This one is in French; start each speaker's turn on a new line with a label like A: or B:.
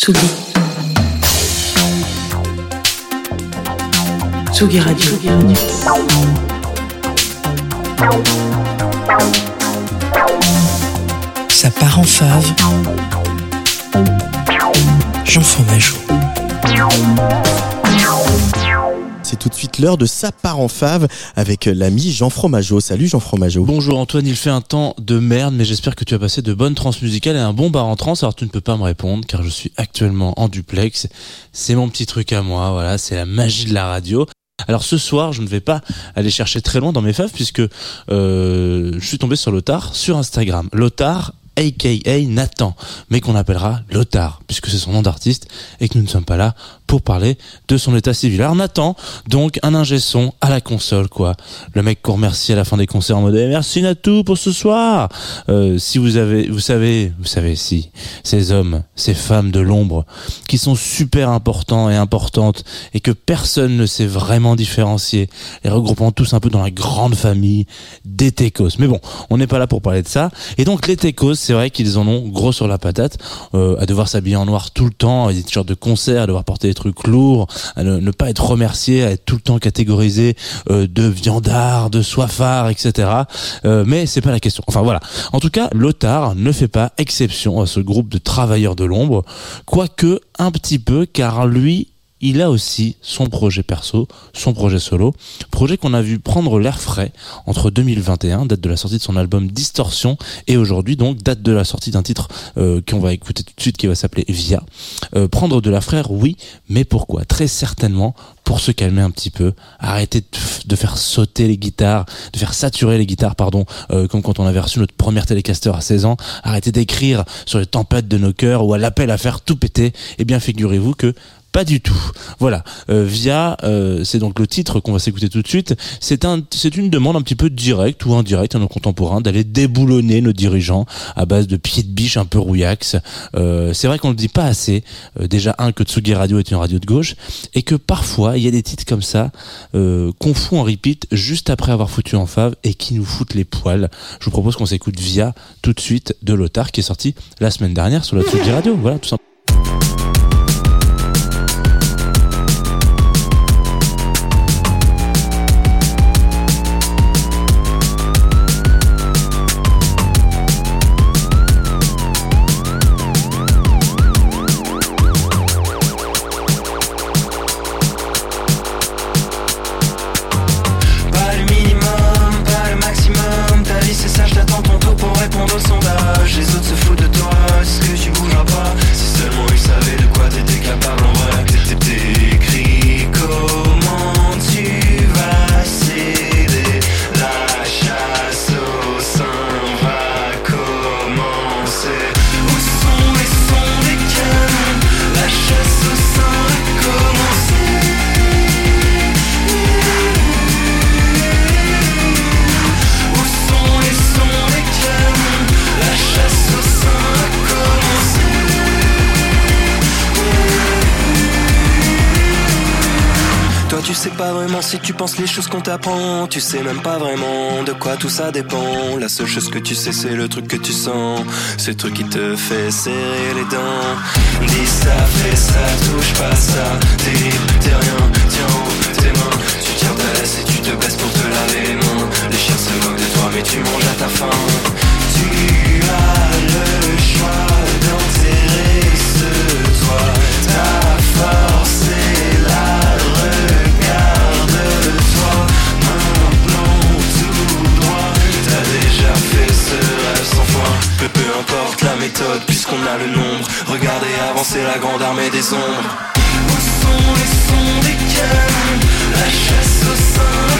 A: Tsugi. Tsugi Radio.
B: Ça part en fave. Jean Fromageau.
C: Tout de suite l'heure de Ça part en fave avec l'ami Jean Fromageau. Salut Jean Fromageau.
D: Bonjour Antoine, il fait un temps de merde, mais j'espère que tu as passé de bonnes trans musicales et un bon bar en trans. Alors tu ne peux pas me répondre car je suis actuellement en duplex. C'est mon petit truc à moi, voilà, c'est la magie de la radio. Alors ce soir, je ne vais pas aller chercher très loin dans mes faves puisque euh, je suis tombé sur Lothar sur Instagram. Lothar aka Nathan, mais qu'on appellera Lothar, puisque c'est son nom d'artiste, et que nous ne sommes pas là pour parler de son état civil. Alors Nathan, donc un ingé son à la console, quoi. Le mec qu'on remercie à la fin des concerts en mode eh, merci Natou pour ce soir. Euh, si vous avez, vous savez, vous savez si ces hommes, ces femmes de l'ombre, qui sont super importants et importantes et que personne ne sait vraiment différencier, les regroupant tous un peu dans la grande famille des techos. Mais bon, on n'est pas là pour parler de ça. Et donc les techos, c'est vrai qu'ils en ont gros sur la patate, euh, à devoir s'habiller en noir tout le temps, à des t-shirts de concert, à devoir porter des trucs lourds, à ne, pas être remercié, à être tout le temps catégorisé euh, de viandard, de soifard, etc. Euh, mais c'est pas la question. Enfin voilà. En tout cas, Lothar ne fait pas exception à ce groupe de travailleurs de l'ombre, quoique un petit peu, car lui il a aussi son projet perso, son projet solo, projet qu'on a vu prendre l'air frais entre 2021, date de la sortie de son album Distorsion, et aujourd'hui donc date de la sortie d'un titre euh, qu'on va écouter tout de suite qui va s'appeler Via. Euh, prendre de l'air frais, oui, mais pourquoi? Très certainement pour se calmer un petit peu, arrêter de, faire sauter les guitares, de faire saturer les guitares, pardon, euh, comme quand on avait reçu notre première télécaster à 16 ans, arrêter d'écrire sur les tempêtes de nos cœurs ou à l'appel à faire tout péter, eh bien figurez-vous que pas du tout. Voilà. Euh, via, euh, c'est donc le titre qu'on va s'écouter tout de suite. C'est un, c'est une demande un petit peu directe ou indirecte à nos contemporains d'aller déboulonner nos dirigeants à base de pieds de biche un peu rouillax. Euh, c'est vrai qu'on le dit pas assez. déjà un que Tsugi Radio est une radio de gauche et que parfois il y a des titres comme ça qu'on fout en repeat juste après avoir foutu en fave et qui nous foutent les poils. Je vous propose qu'on s'écoute via tout de suite de Lothar qui est sorti la semaine dernière sur la Tsugi Radio. Voilà, tout simplement.
E: Si tu penses les choses qu'on t'apprend, tu sais même pas vraiment de quoi tout ça dépend. La seule chose que tu sais, c'est le truc que tu sens. Le truc qui te fait serrer les dents. Dis ça, fais ça, touche pas ça. Puisqu'on a le nombre. Regardez avancer la grande armée des ombres. Où sont les sons des cœurs? La chasse au sein